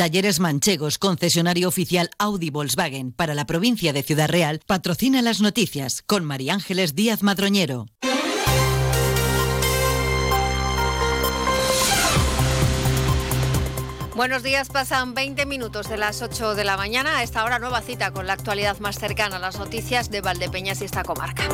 Talleres Manchegos, concesionario oficial Audi Volkswagen para la provincia de Ciudad Real, patrocina las noticias con María Ángeles Díaz Madroñero. Buenos días, pasan 20 minutos de las 8 de la mañana. A esta hora nueva cita con la actualidad más cercana a las noticias de Valdepeñas y esta comarca.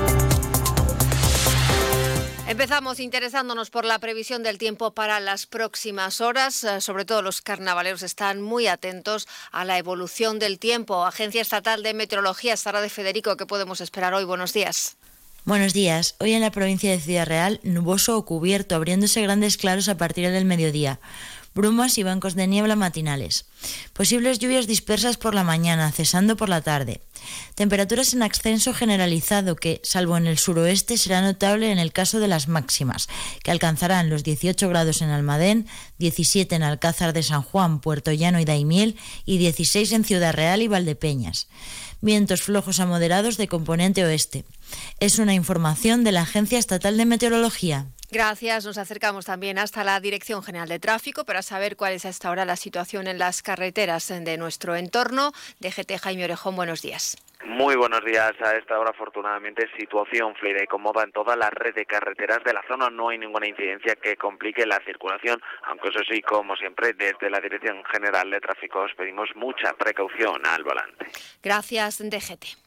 Empezamos interesándonos por la previsión del tiempo para las próximas horas. Eh, sobre todo los carnavaleros están muy atentos a la evolución del tiempo. Agencia Estatal de Meteorología, Sara de Federico, ¿qué podemos esperar hoy? Buenos días. Buenos días. Hoy en la provincia de Ciudad Real, nuboso o cubierto, abriéndose grandes claros a partir del mediodía brumas y bancos de niebla matinales. Posibles lluvias dispersas por la mañana, cesando por la tarde. Temperaturas en ascenso generalizado que, salvo en el suroeste, será notable en el caso de las máximas, que alcanzarán los 18 grados en Almadén, 17 en Alcázar de San Juan, Puerto Llano y Daimiel y 16 en Ciudad Real y Valdepeñas. Vientos flojos a moderados de componente oeste. Es una información de la Agencia Estatal de Meteorología. Gracias. Nos acercamos también hasta la Dirección General de Tráfico para saber cuál es hasta ahora la situación en las carreteras de nuestro entorno. DGT Jaime Orejón, buenos días. Muy buenos días. A esta hora, afortunadamente, situación fluida y cómoda en toda la red de carreteras de la zona. No hay ninguna incidencia que complique la circulación, aunque eso sí, como siempre, desde la Dirección General de Tráfico os pedimos mucha precaución al volante. Gracias, DGT.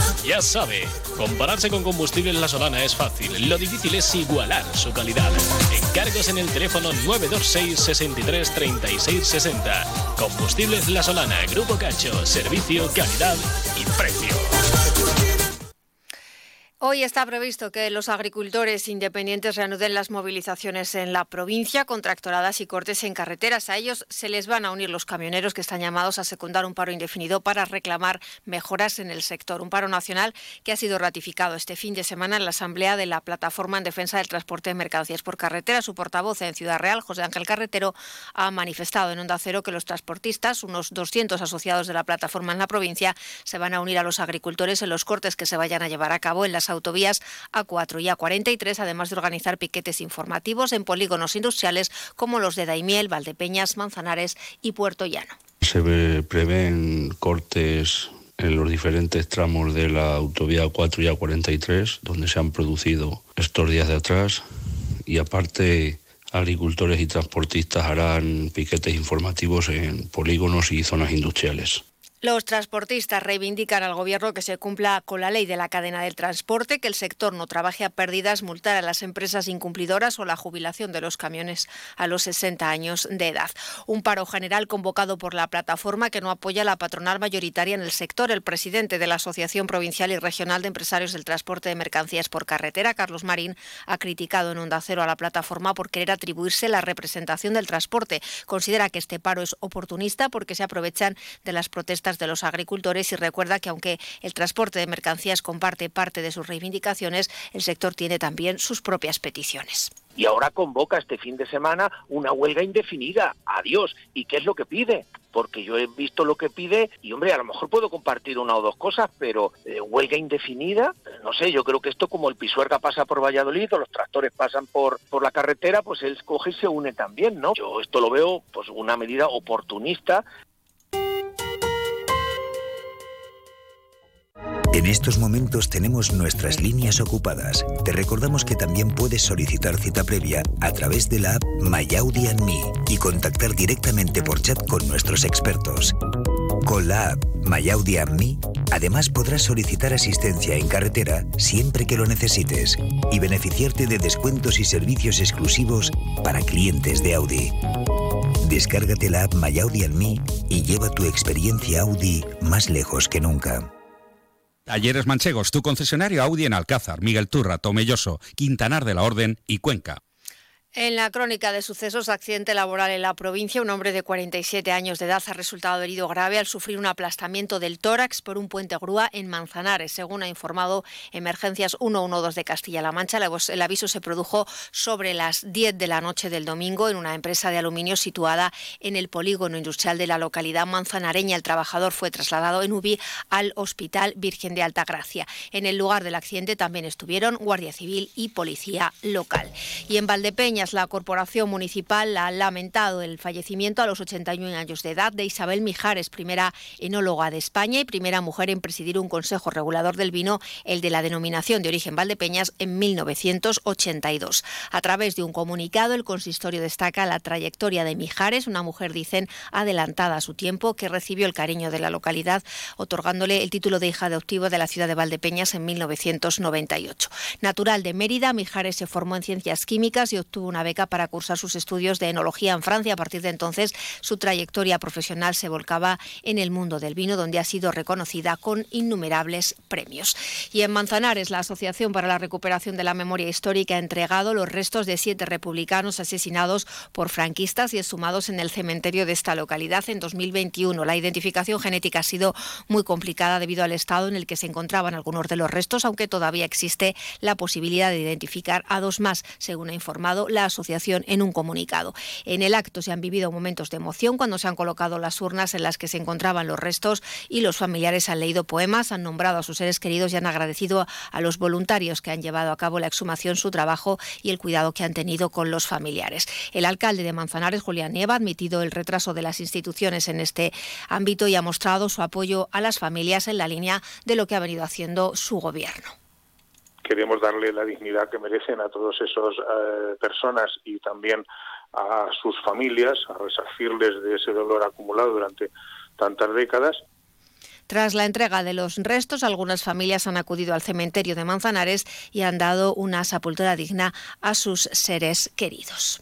Ya sabe, compararse con Combustibles La Solana es fácil. Lo difícil es igualar su calidad. Encargos en el teléfono 926 63 36 60. Combustibles La Solana, Grupo Cacho, servicio, calidad y precio. Hoy está previsto que los agricultores independientes reanuden las movilizaciones en la provincia con tractoradas y cortes en carreteras. A ellos se les van a unir los camioneros que están llamados a secundar un paro indefinido para reclamar mejoras en el sector. Un paro nacional que ha sido ratificado este fin de semana en la Asamblea de la Plataforma en Defensa del Transporte de Mercancías por Carretera. Su portavoz en Ciudad Real, José Ángel Carretero, ha manifestado en Onda Cero que los transportistas, unos 200 asociados de la plataforma en la provincia, se van a unir a los agricultores en los cortes que se vayan a llevar a cabo en las autovías A4 y A43, además de organizar piquetes informativos en polígonos industriales como los de Daimiel, Valdepeñas, Manzanares y Puerto Llano. Se prevén cortes en los diferentes tramos de la autovía A4 y A43, donde se han producido estos días de atrás, y aparte agricultores y transportistas harán piquetes informativos en polígonos y zonas industriales. Los transportistas reivindican al Gobierno que se cumpla con la ley de la cadena del transporte, que el sector no trabaje a pérdidas, multar a las empresas incumplidoras o la jubilación de los camiones a los 60 años de edad. Un paro general convocado por la plataforma que no apoya a la patronal mayoritaria en el sector. El presidente de la Asociación Provincial y Regional de Empresarios del Transporte de Mercancías por Carretera, Carlos Marín, ha criticado en Onda Cero a la plataforma por querer atribuirse la representación del transporte. Considera que este paro es oportunista porque se aprovechan de las protestas de los agricultores y recuerda que aunque el transporte de mercancías comparte parte de sus reivindicaciones, el sector tiene también sus propias peticiones. Y ahora convoca este fin de semana una huelga indefinida. Adiós. ¿Y qué es lo que pide? porque yo he visto lo que pide y hombre, a lo mejor puedo compartir una o dos cosas, pero eh, huelga indefinida, no sé, yo creo que esto como el Pisuerga pasa por Valladolid o los tractores pasan por, por la carretera, pues él coge y se une también, ¿no? Yo esto lo veo pues una medida oportunista En estos momentos tenemos nuestras líneas ocupadas. Te recordamos que también puedes solicitar cita previa a través de la app MyAudi Me y contactar directamente por chat con nuestros expertos. Con la app MyAudi Me, además podrás solicitar asistencia en carretera siempre que lo necesites y beneficiarte de descuentos y servicios exclusivos para clientes de Audi. Descárgate la app MyAudi Me y lleva tu experiencia Audi más lejos que nunca. Talleres Manchegos, tu concesionario Audi en Alcázar, Miguel Turra, Tomelloso, Quintanar de la Orden y Cuenca. En la crónica de sucesos, accidente laboral en la provincia, un hombre de 47 años de edad ha resultado herido grave al sufrir un aplastamiento del tórax por un puente grúa en Manzanares, según ha informado Emergencias 112 de Castilla-La Mancha. El aviso se produjo sobre las 10 de la noche del domingo en una empresa de aluminio situada en el polígono industrial de la localidad manzanareña. El trabajador fue trasladado en UBI al Hospital Virgen de Altagracia. En el lugar del accidente también estuvieron Guardia Civil y Policía Local. Y en Valdepeña, la Corporación Municipal ha lamentado el fallecimiento a los 81 años de edad de Isabel Mijares, primera enóloga de España y primera mujer en presidir un consejo regulador del vino, el de la denominación de origen Valdepeñas, en 1982. A través de un comunicado, el consistorio destaca la trayectoria de Mijares, una mujer, dicen, adelantada a su tiempo, que recibió el cariño de la localidad, otorgándole el título de hija adoptiva de la ciudad de Valdepeñas en 1998. Natural de Mérida, Mijares se formó en ciencias químicas y obtuvo una beca para cursar sus estudios de enología en Francia. A partir de entonces, su trayectoria profesional se volcaba en el mundo del vino, donde ha sido reconocida con innumerables premios. Y en Manzanares, la Asociación para la Recuperación de la Memoria Histórica ha entregado los restos de siete republicanos asesinados por franquistas y exhumados en el cementerio de esta localidad en 2021. La identificación genética ha sido muy complicada debido al estado en el que se encontraban algunos de los restos, aunque todavía existe la posibilidad de identificar a dos más, según ha informado la asociación en un comunicado. En el acto se han vivido momentos de emoción cuando se han colocado las urnas en las que se encontraban los restos y los familiares han leído poemas, han nombrado a sus seres queridos y han agradecido a los voluntarios que han llevado a cabo la exhumación, su trabajo y el cuidado que han tenido con los familiares. El alcalde de Manzanares, Julián Nieva, ha admitido el retraso de las instituciones en este ámbito y ha mostrado su apoyo a las familias en la línea de lo que ha venido haciendo su gobierno queremos darle la dignidad que merecen a todas esas eh, personas y también a sus familias, a resarcirles de ese dolor acumulado durante tantas décadas. Tras la entrega de los restos, algunas familias han acudido al cementerio de Manzanares y han dado una sepultura digna a sus seres queridos.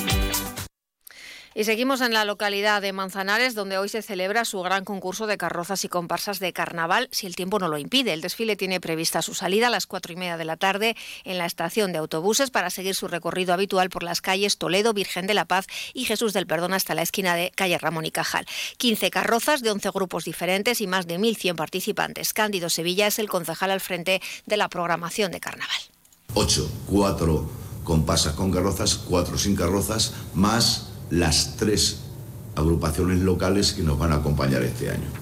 Y seguimos en la localidad de Manzanares, donde hoy se celebra su gran concurso de carrozas y comparsas de carnaval, si el tiempo no lo impide. El desfile tiene prevista su salida a las cuatro y media de la tarde en la estación de autobuses para seguir su recorrido habitual por las calles Toledo, Virgen de la Paz y Jesús del Perdón hasta la esquina de calle Ramón y Cajal. 15 carrozas de 11 grupos diferentes y más de 1.100 participantes. Cándido Sevilla es el concejal al frente de la programación de carnaval. 8, 4 comparsas con carrozas, 4 sin carrozas, más las tres agrupaciones locales que nos van a acompañar este año.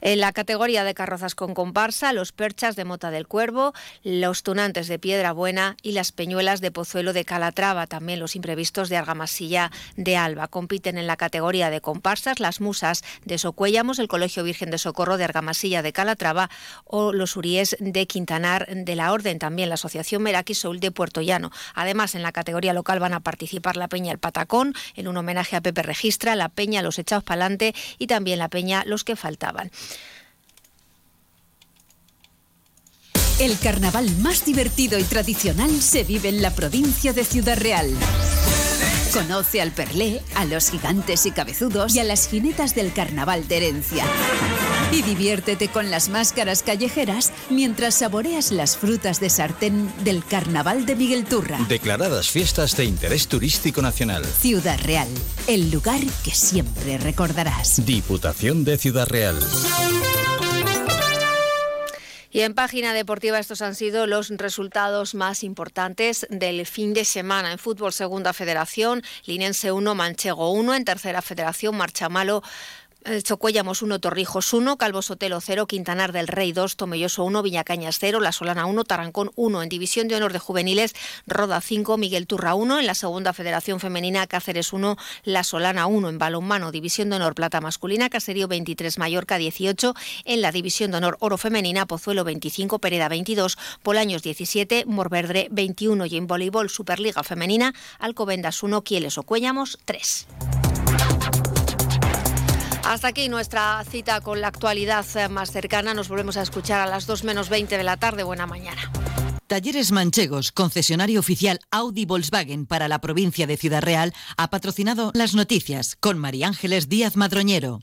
En la categoría de carrozas con comparsa, los perchas de Mota del Cuervo, los tunantes de Piedra Buena y las peñuelas de Pozuelo de Calatrava, también los imprevistos de Argamasilla de Alba. Compiten en la categoría de comparsas las musas de Socuéllamos, el Colegio Virgen de Socorro de Argamasilla de Calatrava o los uríes de Quintanar de la Orden, también la Asociación Meraki Soul de Puerto Llano. Además, en la categoría local van a participar la Peña El Patacón, en un homenaje a Pepe Registra, la Peña Los Echados Palante y también la Peña Los que faltaban. El carnaval más divertido y tradicional se vive en la provincia de Ciudad Real. Conoce al Perlé, a los gigantes y cabezudos y a las jinetas del carnaval de herencia. Y diviértete con las máscaras callejeras mientras saboreas las frutas de sartén del carnaval de Miguel Turra. Declaradas fiestas de interés turístico nacional. Ciudad Real, el lugar que siempre recordarás. Diputación de Ciudad Real. Y en página deportiva estos han sido los resultados más importantes del fin de semana. En fútbol segunda federación, Linense 1, Manchego 1. En tercera federación, Marchamalo Chocuellamos 1, Torrijos 1, Calvo Sotelo 0, Quintanar del Rey 2, Tomelloso 1, Viñacañas 0, La Solana 1, Tarancón 1. En División de Honor de Juveniles, Roda 5, Miguel Turra 1. En la Segunda Federación Femenina, Cáceres 1, La Solana 1. En Balonmano, División de Honor Plata Masculina, Caserío 23, Mallorca 18. En la División de Honor Oro Femenina, Pozuelo 25, Pereda 22, Polaños 17, Morverdre 21. Y en Voleibol Superliga Femenina, Alcobendas 1, Quieles o Cuéllamos 3. Hasta aquí nuestra cita con la actualidad más cercana. Nos volvemos a escuchar a las 2 menos 20 de la tarde. Buena mañana. Talleres Manchegos, concesionario oficial Audi Volkswagen para la provincia de Ciudad Real, ha patrocinado las noticias con María Ángeles Díaz Madroñero.